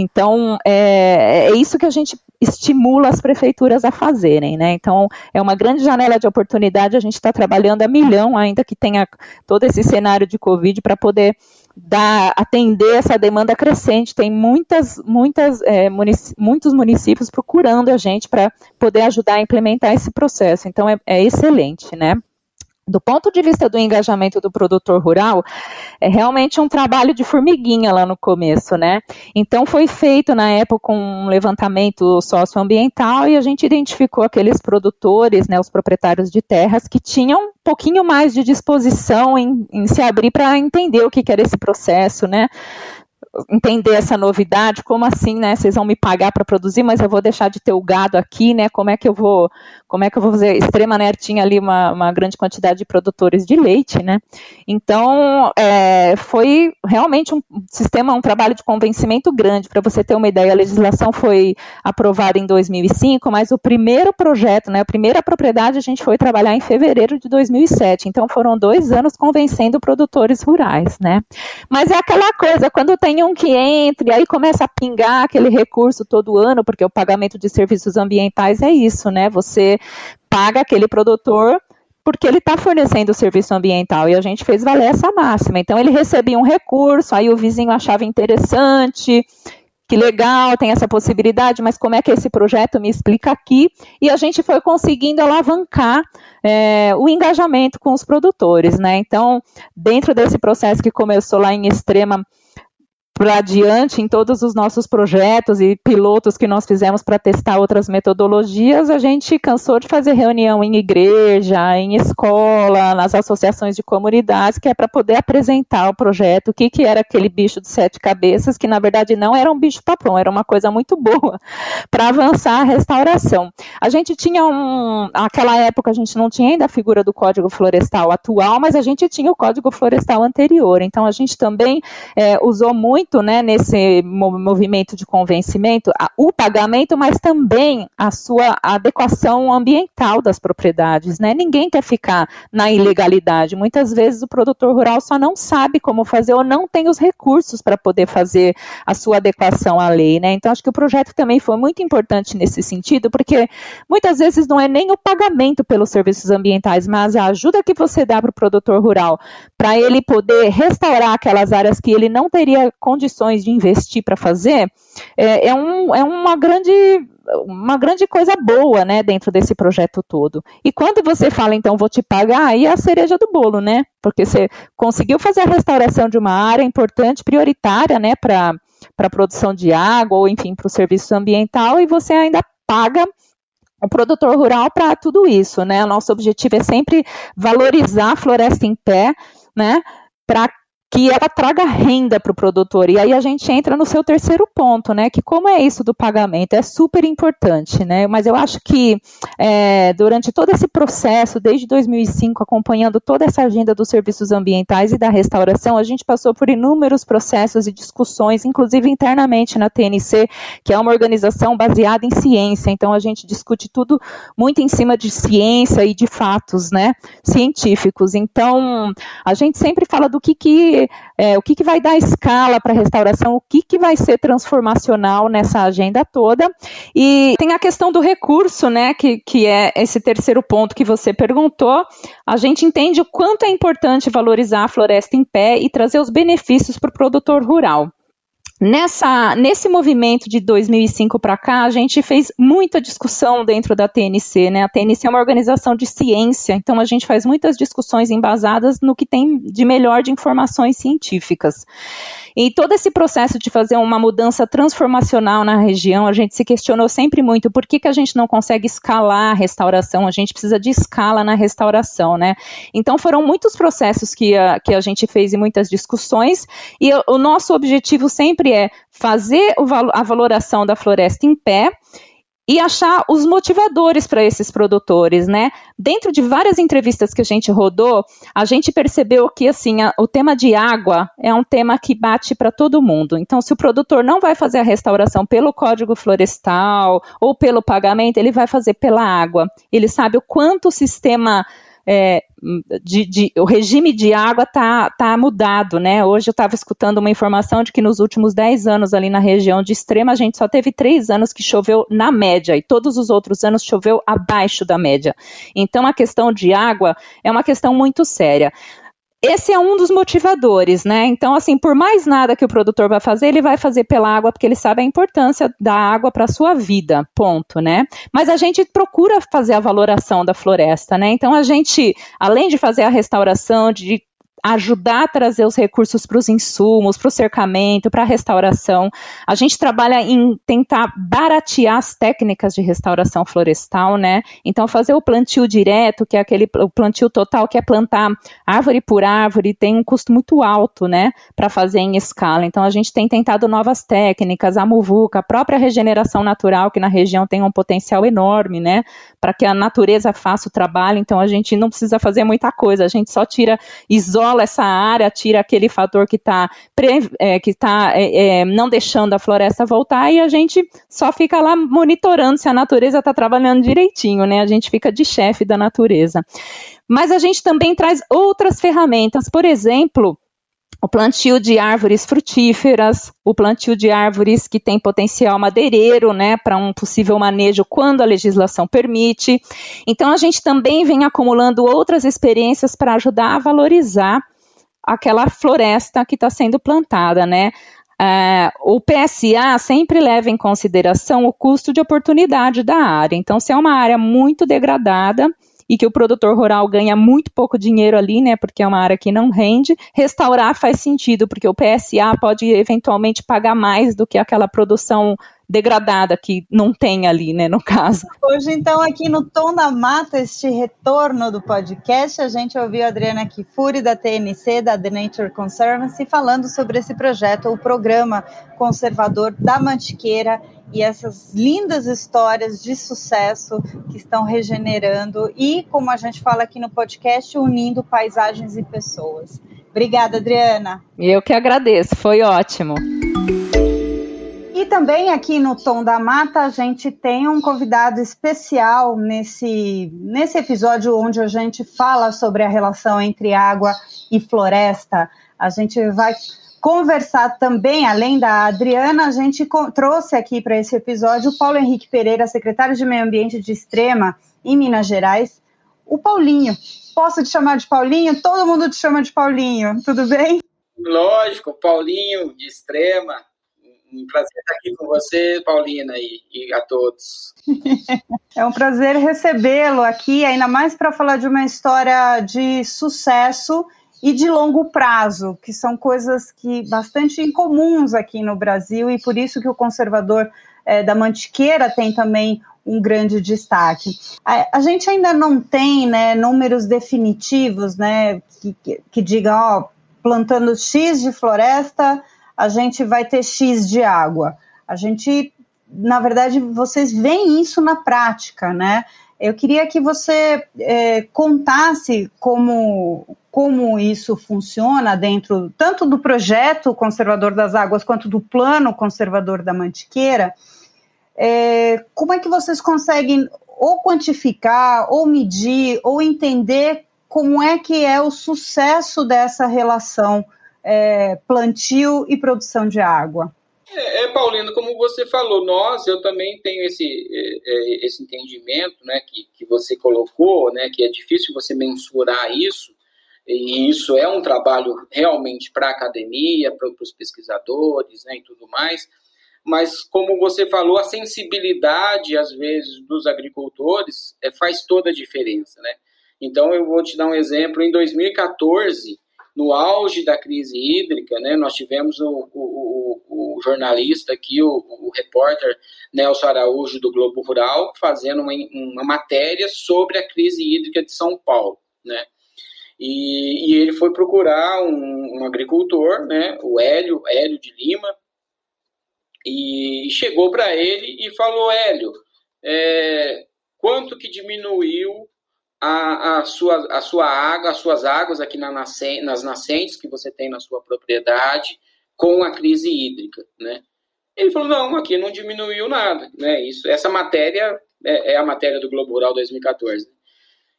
Então é, é isso que a gente estimula as prefeituras a fazerem, né? Então, é uma grande janela de oportunidade, a gente está trabalhando a milhão, ainda que tenha todo esse cenário de Covid, para poder dar, atender essa demanda crescente. Tem muitas, muitas, é, munic muitos municípios procurando a gente para poder ajudar a implementar esse processo. Então, é, é excelente, né? Do ponto de vista do engajamento do produtor rural, é realmente um trabalho de formiguinha lá no começo, né? Então foi feito na época um levantamento socioambiental e a gente identificou aqueles produtores, né, os proprietários de terras que tinham um pouquinho mais de disposição em, em se abrir para entender o que, que era esse processo, né? Entender essa novidade, como assim, né? Vocês vão me pagar para produzir, mas eu vou deixar de ter o gado aqui, né? Como é que eu vou, como é que eu vou fazer? Extrema né, tinha ali uma, uma grande quantidade de produtores de leite, né? Então é, foi realmente um sistema, um trabalho de convencimento grande. Para você ter uma ideia, a legislação foi aprovada em 2005, mas o primeiro projeto, né? A primeira propriedade a gente foi trabalhar em fevereiro de 2007. Então foram dois anos convencendo produtores rurais, né? Mas é aquela coisa, quando tem um que entre, aí começa a pingar aquele recurso todo ano, porque o pagamento de serviços ambientais é isso, né? Você paga aquele produtor porque ele está fornecendo o serviço ambiental e a gente fez valer essa máxima. Então ele recebia um recurso, aí o vizinho achava interessante, que legal, tem essa possibilidade, mas como é que esse projeto me explica aqui? E a gente foi conseguindo alavancar é, o engajamento com os produtores, né? Então, dentro desse processo que começou lá em Extrema, para adiante em todos os nossos projetos e pilotos que nós fizemos para testar outras metodologias, a gente cansou de fazer reunião em igreja, em escola, nas associações de comunidades, que é para poder apresentar o projeto, o que, que era aquele bicho de sete cabeças, que na verdade não era um bicho papão, era uma coisa muito boa para avançar a restauração. A gente tinha um, naquela época a gente não tinha ainda a figura do Código Florestal atual, mas a gente tinha o Código Florestal anterior, então a gente também é, usou muito muito né, nesse movimento de convencimento o pagamento, mas também a sua adequação ambiental das propriedades. Né? Ninguém quer ficar na ilegalidade. Muitas vezes o produtor rural só não sabe como fazer ou não tem os recursos para poder fazer a sua adequação à lei. Né? Então, acho que o projeto também foi muito importante nesse sentido, porque muitas vezes não é nem o pagamento pelos serviços ambientais, mas a ajuda que você dá para o produtor rural para ele poder restaurar aquelas áreas que ele não teria condições condições de investir para fazer, é, é, um, é uma grande uma grande coisa boa, né, dentro desse projeto todo. E quando você fala, então, vou te pagar, aí é a cereja do bolo, né, porque você conseguiu fazer a restauração de uma área importante, prioritária, né, para a produção de água, ou enfim, para o serviço ambiental, e você ainda paga o produtor rural para tudo isso, né, nosso objetivo é sempre valorizar a floresta em pé, né, para que ela traga renda para o produtor. E aí a gente entra no seu terceiro ponto, né? Que como é isso do pagamento? É super importante, né? Mas eu acho que é, durante todo esse processo, desde 2005, acompanhando toda essa agenda dos serviços ambientais e da restauração, a gente passou por inúmeros processos e discussões, inclusive internamente na TNC, que é uma organização baseada em ciência. Então a gente discute tudo muito em cima de ciência e de fatos, né? Científicos. Então a gente sempre fala do que que é, o que, que vai dar escala para a restauração, o que, que vai ser transformacional nessa agenda toda. E tem a questão do recurso, né, que, que é esse terceiro ponto que você perguntou. A gente entende o quanto é importante valorizar a floresta em pé e trazer os benefícios para o produtor rural. Nessa, nesse movimento de 2005 para cá, a gente fez muita discussão dentro da TNC, né? A TNC é uma organização de ciência, então a gente faz muitas discussões embasadas no que tem de melhor de informações científicas. E todo esse processo de fazer uma mudança transformacional na região, a gente se questionou sempre muito por que, que a gente não consegue escalar a restauração, a gente precisa de escala na restauração, né? Então foram muitos processos que a, que a gente fez e muitas discussões, e o nosso objetivo sempre é fazer a valoração da floresta em pé e achar os motivadores para esses produtores, né? Dentro de várias entrevistas que a gente rodou, a gente percebeu que assim, a, o tema de água é um tema que bate para todo mundo. Então, se o produtor não vai fazer a restauração pelo Código Florestal ou pelo pagamento, ele vai fazer pela água. Ele sabe o quanto o sistema é, de, de, o regime de água está tá mudado, né? Hoje eu estava escutando uma informação de que nos últimos 10 anos ali na região de extrema, a gente só teve três anos que choveu na média e todos os outros anos choveu abaixo da média. Então a questão de água é uma questão muito séria esse é um dos motivadores, né? Então, assim, por mais nada que o produtor vai fazer, ele vai fazer pela água, porque ele sabe a importância da água para a sua vida, ponto, né? Mas a gente procura fazer a valoração da floresta, né? Então, a gente, além de fazer a restauração, de ajudar a trazer os recursos para os insumos, para o cercamento, para a restauração. A gente trabalha em tentar baratear as técnicas de restauração florestal, né? Então, fazer o plantio direto, que é aquele o plantio total, que é plantar árvore por árvore, tem um custo muito alto, né, para fazer em escala. Então, a gente tem tentado novas técnicas, a muvuca, a própria regeneração natural, que na região tem um potencial enorme, né, para que a natureza faça o trabalho. Então, a gente não precisa fazer muita coisa, a gente só tira, isola isola essa área, tira aquele fator que está é, que tá, é, é, não deixando a floresta voltar e a gente só fica lá monitorando se a natureza está trabalhando direitinho, né? A gente fica de chefe da natureza. Mas a gente também traz outras ferramentas, por exemplo, o plantio de árvores frutíferas, o plantio de árvores que têm potencial madeireiro, né, para um possível manejo quando a legislação permite. Então a gente também vem acumulando outras experiências para ajudar a valorizar aquela floresta que está sendo plantada, né? é, o PSA sempre leva em consideração o custo de oportunidade da área. Então, se é uma área muito degradada, e que o produtor rural ganha muito pouco dinheiro ali, né, porque é uma área que não rende, restaurar faz sentido, porque o PSA pode eventualmente pagar mais do que aquela produção degradada que não tem ali, né, no caso. Hoje, então, aqui no Tom da Mata, este retorno do podcast, a gente ouviu a Adriana Kifuri, da TNC, da The Nature Conservancy, falando sobre esse projeto, o programa conservador da Mantiqueira e essas lindas histórias de sucesso que estão regenerando e, como a gente fala aqui no podcast, unindo paisagens e pessoas. Obrigada, Adriana. Eu que agradeço, foi ótimo. E também aqui no Tom da Mata a gente tem um convidado especial nesse, nesse episódio onde a gente fala sobre a relação entre água e floresta. A gente vai conversar também, além da Adriana, a gente trouxe aqui para esse episódio o Paulo Henrique Pereira, secretário de Meio Ambiente de Extrema, em Minas Gerais. O Paulinho. Posso te chamar de Paulinho? Todo mundo te chama de Paulinho, tudo bem? Lógico, Paulinho de Extrema. Um prazer estar aqui com você, Paulina, e, e a todos. é um prazer recebê-lo aqui, ainda mais para falar de uma história de sucesso e de longo prazo, que são coisas que bastante incomuns aqui no Brasil e por isso que o conservador é, da Mantiqueira tem também um grande destaque. A, a, gente ainda não tem né, números definitivos né, que, que, que digam, ó, plantando X de floresta, a gente vai ter X de água. A gente, na verdade, vocês veem isso na prática, né? Eu queria que você é, contasse como, como isso funciona dentro tanto do projeto Conservador das Águas quanto do plano Conservador da Mantiqueira. É, como é que vocês conseguem ou quantificar, ou medir, ou entender como é que é o sucesso dessa relação é, plantio e produção de água? É, é, Paulino, como você falou, nós, eu também tenho esse, é, é, esse entendimento né, que, que você colocou, né, que é difícil você mensurar isso, e isso é um trabalho realmente para a academia, para os pesquisadores né, e tudo mais, mas como você falou, a sensibilidade, às vezes, dos agricultores é, faz toda a diferença. Né? Então, eu vou te dar um exemplo. Em 2014, no auge da crise hídrica, né, nós tivemos o, o, o, jornalista aqui, o, o, repórter Nelson Araújo do Globo Rural, fazendo uma, uma matéria sobre a crise hídrica de São Paulo, né? E, e ele foi procurar um, um, agricultor, né, o Hélio, Hélio de Lima, e chegou para ele e falou, Hélio, é, quanto que diminuiu a, a, sua, a sua água, as suas águas aqui na nas nascentes que você tem na sua propriedade com a crise hídrica, né? Ele falou, não, aqui não diminuiu nada, né? Isso, essa matéria é, é a matéria do Globo Rural 2014.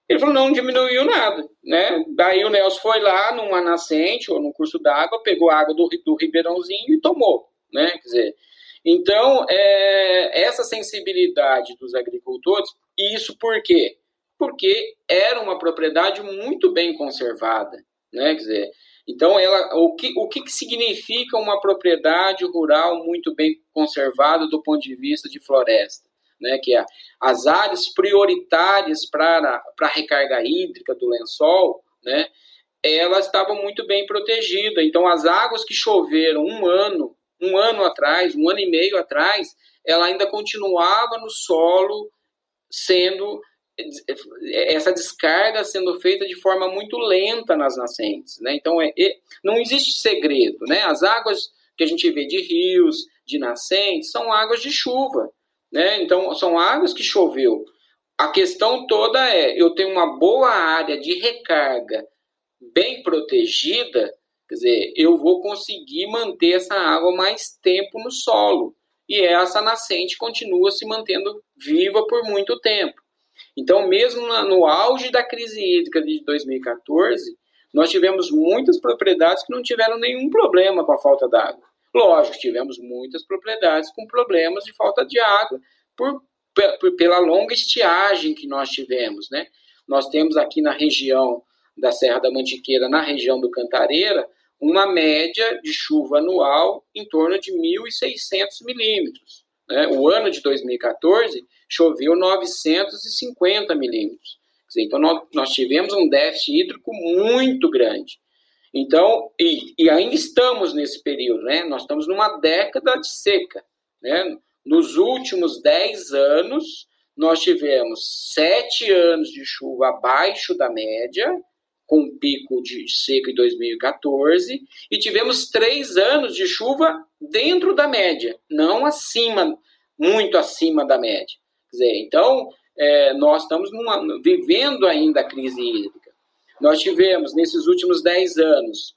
Ele falou, não, não diminuiu nada, né? Daí o Nelson foi lá numa nascente ou num curso d'água, pegou a água do, do Ribeirãozinho e tomou, né? Quer dizer, então, é, essa sensibilidade dos agricultores, e isso por quê? Porque era uma propriedade muito bem conservada, né? Quer dizer, então ela, o que, o que significa uma propriedade rural muito bem conservada do ponto de vista de floresta, né? Que é as áreas prioritárias para a recarga hídrica do lençol, né? Ela estava muito bem protegida. Então as águas que choveram um ano, um ano atrás, um ano e meio atrás, ela ainda continuava no solo sendo essa descarga sendo feita de forma muito lenta nas nascentes, né? Então é, não existe segredo, né? As águas que a gente vê de rios, de nascentes, são águas de chuva, né? Então são águas que choveu. A questão toda é, eu tenho uma boa área de recarga bem protegida, quer dizer, eu vou conseguir manter essa água mais tempo no solo e essa nascente continua se mantendo viva por muito tempo. Então, mesmo no auge da crise hídrica de 2014, nós tivemos muitas propriedades que não tiveram nenhum problema com a falta d'água. Lógico, tivemos muitas propriedades com problemas de falta de água por, por, pela longa estiagem que nós tivemos, né? Nós temos aqui na região da Serra da Mantiqueira, na região do Cantareira, uma média de chuva anual em torno de 1.600 milímetros. Né? O ano de 2014 choveu 950 milímetros. Então, nós, tivemos um déficit hídrico muito grande. Então, e, e, ainda estamos nesse período, né? Nós estamos numa década de seca, né? Nos últimos 10 anos, nós tivemos sete anos de chuva abaixo da média, com pico de seca em 2014, e tivemos três anos de chuva dentro da média, não acima, muito acima da média. Dizer, então, é, nós estamos numa, vivendo ainda a crise hídrica. Nós tivemos, nesses últimos 10 anos,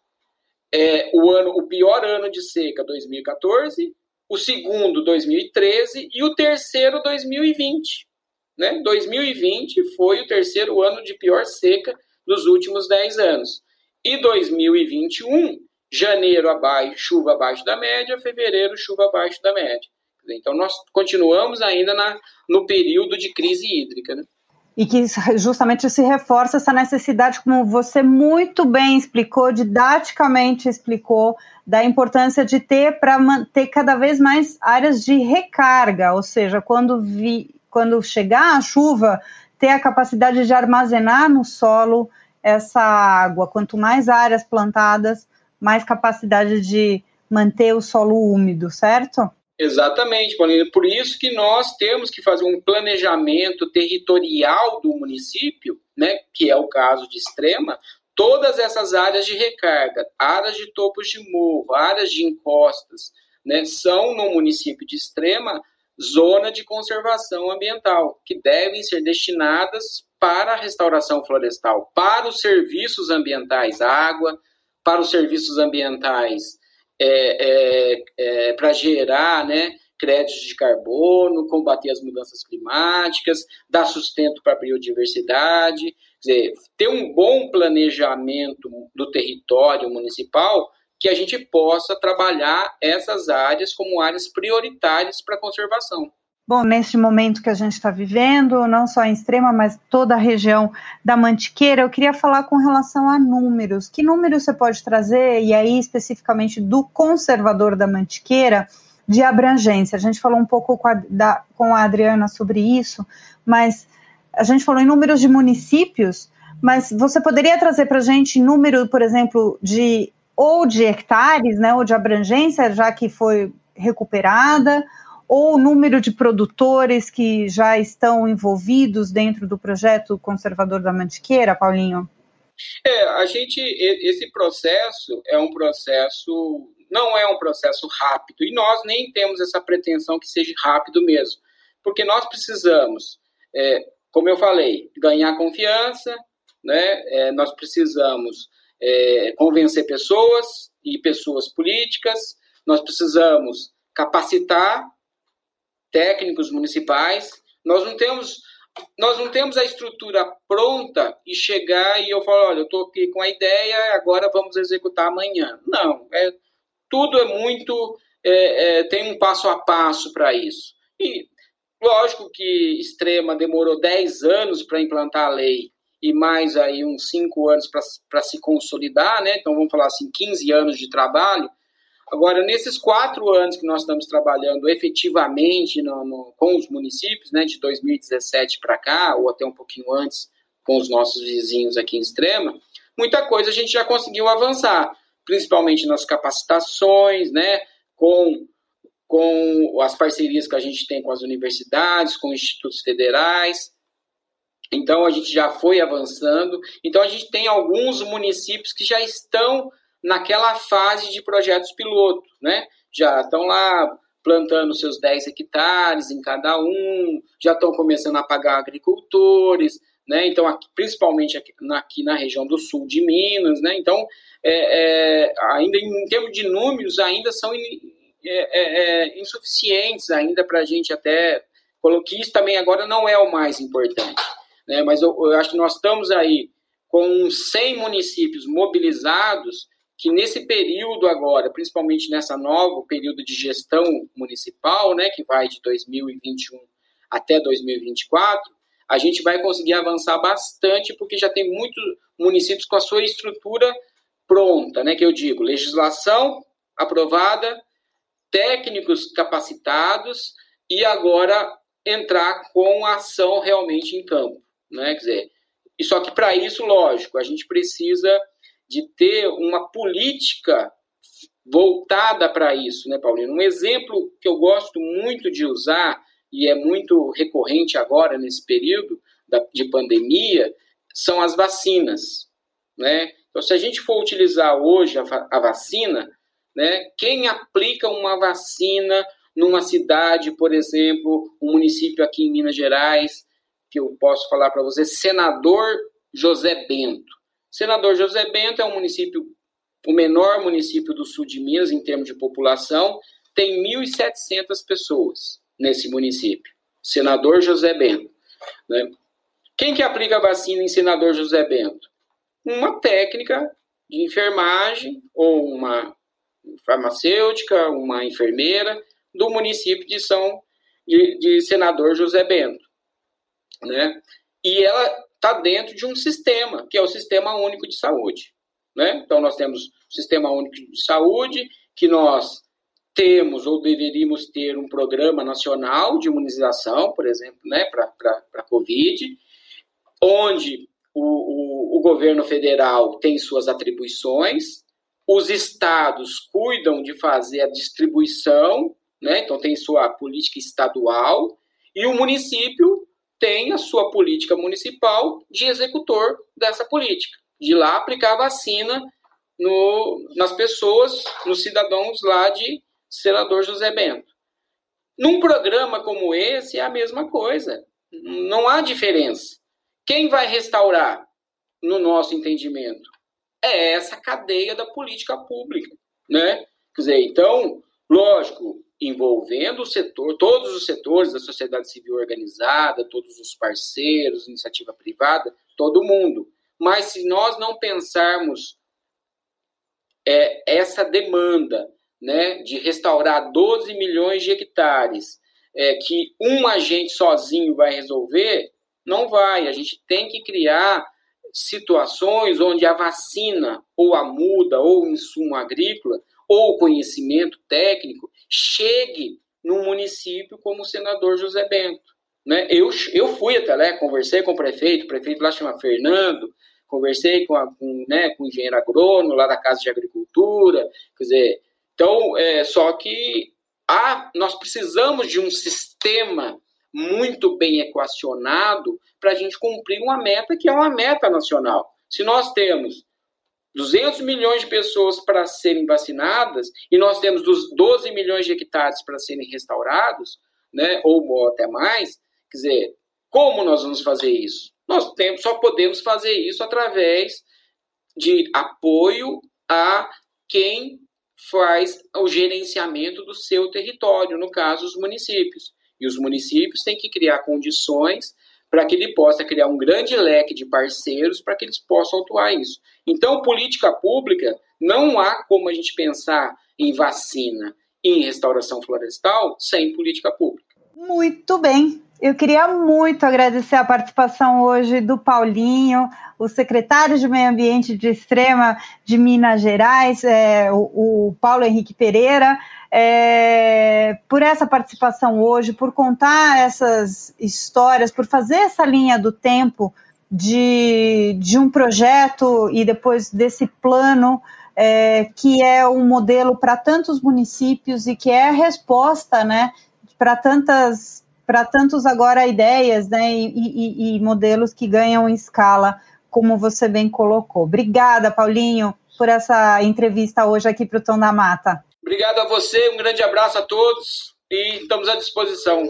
é, o, ano, o pior ano de seca, 2014, o segundo, 2013, e o terceiro, 2020. Né? 2020 foi o terceiro ano de pior seca dos últimos 10 anos. E 2021, janeiro abaixo, chuva abaixo da média, fevereiro, chuva abaixo da média. Então, nós continuamos ainda na, no período de crise hídrica. Né? E que justamente se reforça essa necessidade, como você muito bem explicou, didaticamente explicou, da importância de ter para manter cada vez mais áreas de recarga, ou seja, quando, vi, quando chegar a chuva, ter a capacidade de armazenar no solo essa água. Quanto mais áreas plantadas, mais capacidade de manter o solo úmido, certo? Exatamente, Paulina. Por isso que nós temos que fazer um planejamento territorial do município, né, que é o caso de Extrema, todas essas áreas de recarga, áreas de topos de morro, áreas de encostas, né, são no município de Extrema zona de conservação ambiental, que devem ser destinadas para a restauração florestal, para os serviços ambientais, água, para os serviços ambientais é, é, é, para gerar né, créditos de carbono, combater as mudanças climáticas, dar sustento para a biodiversidade. Dizer, ter um bom planejamento do território municipal que a gente possa trabalhar essas áreas como áreas prioritárias para a conservação. Bom, neste momento que a gente está vivendo, não só em Extrema, mas toda a região da Mantiqueira, eu queria falar com relação a números. Que números você pode trazer, e aí especificamente do conservador da Mantiqueira, de abrangência? A gente falou um pouco com a, da, com a Adriana sobre isso, mas a gente falou em números de municípios, mas você poderia trazer para a gente número, por exemplo, de ou de hectares, né, ou de abrangência, já que foi recuperada, ou o número de produtores que já estão envolvidos dentro do projeto conservador da Mantiqueira, Paulinho? É, a gente, esse processo é um processo, não é um processo rápido, e nós nem temos essa pretensão que seja rápido mesmo, porque nós precisamos, é, como eu falei, ganhar confiança, né? É, nós precisamos é, convencer pessoas e pessoas políticas, nós precisamos capacitar técnicos municipais. Nós não temos nós não temos a estrutura pronta e chegar e eu falo, olha, eu estou aqui com a ideia, agora vamos executar amanhã. Não, é, tudo é muito, é, é, tem um passo a passo para isso. E lógico que Extrema demorou 10 anos para implantar a lei e mais aí uns 5 anos para se consolidar, né? Então vamos falar assim, 15 anos de trabalho, Agora, nesses quatro anos que nós estamos trabalhando efetivamente no, no, com os municípios, né, de 2017 para cá, ou até um pouquinho antes, com os nossos vizinhos aqui em Extrema, muita coisa a gente já conseguiu avançar, principalmente nas capacitações, né, com, com as parcerias que a gente tem com as universidades, com institutos federais. Então, a gente já foi avançando. Então, a gente tem alguns municípios que já estão naquela fase de projetos piloto, né? Já estão lá plantando seus 10 hectares em cada um, já estão começando a pagar agricultores, né? Então, aqui, principalmente aqui na, aqui na, região do sul de Minas, né? Então, é, é, ainda em termos de números, ainda são in, é, é, é insuficientes ainda para a gente até colocar isso também agora não é o mais importante, né? Mas eu, eu acho que nós estamos aí com 100 municípios mobilizados que nesse período agora, principalmente nessa nova período de gestão municipal, né, que vai de 2021 até 2024, a gente vai conseguir avançar bastante, porque já tem muitos municípios com a sua estrutura pronta, né? Que eu digo, legislação aprovada, técnicos capacitados e agora entrar com a ação realmente em campo, né? Quer dizer, e só que para isso, lógico, a gente precisa de ter uma política voltada para isso, né, Paulino? Um exemplo que eu gosto muito de usar e é muito recorrente agora nesse período de pandemia são as vacinas, né? Então, se a gente for utilizar hoje a, a vacina, né, quem aplica uma vacina numa cidade, por exemplo, um município aqui em Minas Gerais, que eu posso falar para você, Senador José Bento. Senador José Bento é um município, o menor município do sul de Minas em termos de população, tem 1.700 pessoas nesse município. Senador José Bento. Né? Quem que aplica a vacina em Senador José Bento? Uma técnica de enfermagem ou uma farmacêutica, uma enfermeira do município de São de, de Senador José Bento, né? E ela está dentro de um sistema que é o Sistema Único de Saúde, né? Então nós temos o Sistema Único de Saúde que nós temos ou deveríamos ter um programa nacional de imunização, por exemplo, né, para a Covid, onde o, o, o governo federal tem suas atribuições, os estados cuidam de fazer a distribuição, né, então tem sua política estadual, e o município tem a sua política municipal de executor dessa política, de lá aplicar vacina no, nas pessoas, nos cidadãos lá de senador José Bento. Num programa como esse é a mesma coisa. Não há diferença. Quem vai restaurar, no nosso entendimento, é essa cadeia da política pública, né? Quer dizer, então, lógico, envolvendo o setor, todos os setores da sociedade civil organizada, todos os parceiros, iniciativa privada, todo mundo. Mas se nós não pensarmos é, essa demanda né, de restaurar 12 milhões de hectares, é, que um agente sozinho vai resolver, não vai. A gente tem que criar situações onde a vacina, ou a muda, ou o insumo agrícola, ou conhecimento técnico chegue no município como o senador José Bento. Né? Eu, eu fui até lá, conversei com o prefeito, o prefeito lá chama Fernando, conversei com, a, com, né, com o engenheiro agrônomo lá da Casa de Agricultura, quer dizer, então, é, só que há, nós precisamos de um sistema muito bem equacionado para a gente cumprir uma meta que é uma meta nacional. Se nós temos 200 milhões de pessoas para serem vacinadas e nós temos 12 milhões de hectares para serem restaurados, né, ou até mais, quer dizer, como nós vamos fazer isso? Nós temos, só podemos fazer isso através de apoio a quem faz o gerenciamento do seu território, no caso, os municípios. E os municípios têm que criar condições para que ele possa criar um grande leque de parceiros para que eles possam atuar isso. Então, política pública, não há como a gente pensar em vacina em restauração florestal sem política pública. Muito bem. Eu queria muito agradecer a participação hoje do Paulinho, o secretário de Meio Ambiente de Extrema de Minas Gerais, é, o, o, Paulo Henrique Pereira, é, por essa participação hoje, por contar essas histórias, por fazer essa linha do tempo de, de um projeto e depois desse plano. É, que é um modelo para tantos municípios e que é a resposta né, para tantas para tantos agora ideias né, e, e, e, modelos que ganham escala, como você bem colocou. Obrigada, Paulinho, por essa entrevista hoje aqui para o Tom da Mata. Obrigado a você, um grande abraço a todos e estamos à disposição.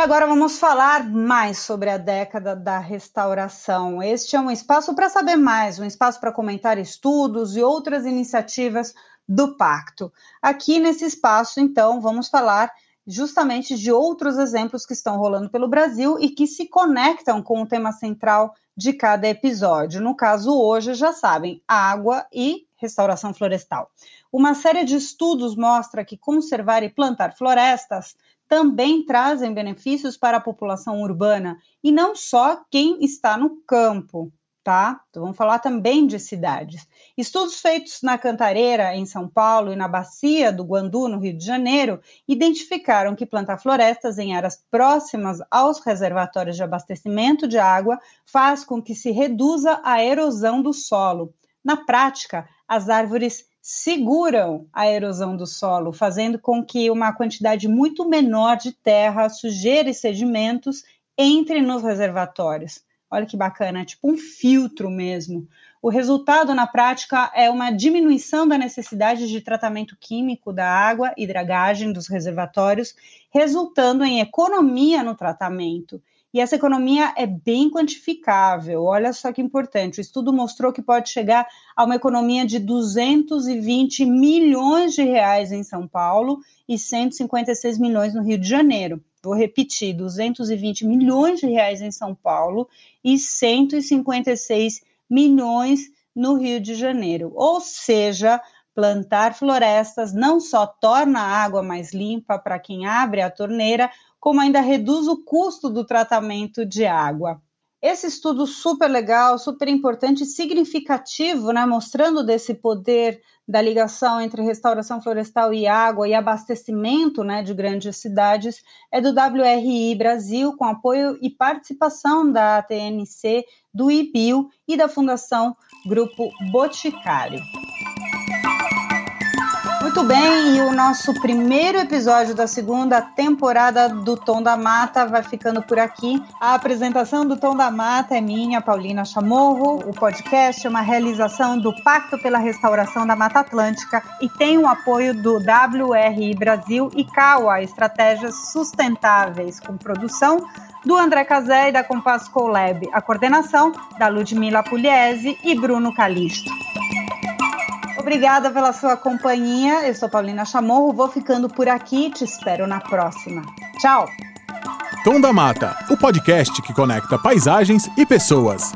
Agora vamos falar mais sobre a década da restauração. Este é um espaço para saber mais, um espaço para comentar estudos e outras iniciativas do Pacto. Aqui nesse espaço, então, vamos falar justamente de outros exemplos que estão rolando pelo Brasil e que se conectam com o tema central de cada episódio. No caso, hoje, já sabem, água e restauração florestal. Uma série de estudos mostra que conservar e plantar florestas também trazem benefícios para a população urbana e não só quem está no campo tá? Então vamos falar também de cidades. Estudos feitos na Cantareira, em São Paulo, e na Bacia do Guandu, no Rio de Janeiro, identificaram que plantar florestas em áreas próximas aos reservatórios de abastecimento de água faz com que se reduza a erosão do solo. Na prática, as árvores seguram a erosão do solo, fazendo com que uma quantidade muito menor de terra, sujeira e sedimentos entre nos reservatórios. Olha que bacana, é tipo um filtro mesmo. O resultado na prática é uma diminuição da necessidade de tratamento químico da água e dragagem dos reservatórios, resultando em economia no tratamento. E essa economia é bem quantificável. Olha só que importante. O estudo mostrou que pode chegar a uma economia de 220 milhões de reais em São Paulo e 156 milhões no Rio de Janeiro vou repetir, 220 milhões de reais em São Paulo e 156 milhões no Rio de Janeiro. Ou seja, plantar florestas não só torna a água mais limpa para quem abre a torneira, como ainda reduz o custo do tratamento de água. Esse estudo super legal, super importante e significativo, né, mostrando desse poder da ligação entre restauração florestal e água e abastecimento né, de grandes cidades, é do WRI Brasil, com apoio e participação da ATNC, do IBIL e da Fundação Grupo Boticário. Muito bem, e o nosso primeiro episódio da segunda temporada do Tom da Mata vai ficando por aqui. A apresentação do Tom da Mata é minha, Paulina Chamorro. O podcast é uma realização do Pacto pela Restauração da Mata Atlântica e tem o apoio do WRI Brasil e CAUA, Estratégias Sustentáveis, com produção do André Casé e da Compass Colab. A coordenação da Ludmila Pugliese e Bruno Calisto. Obrigada pela sua companhia. Eu sou Paulina Chamorro, vou ficando por aqui. Te espero na próxima. Tchau. Tom da Mata, o podcast que conecta paisagens e pessoas.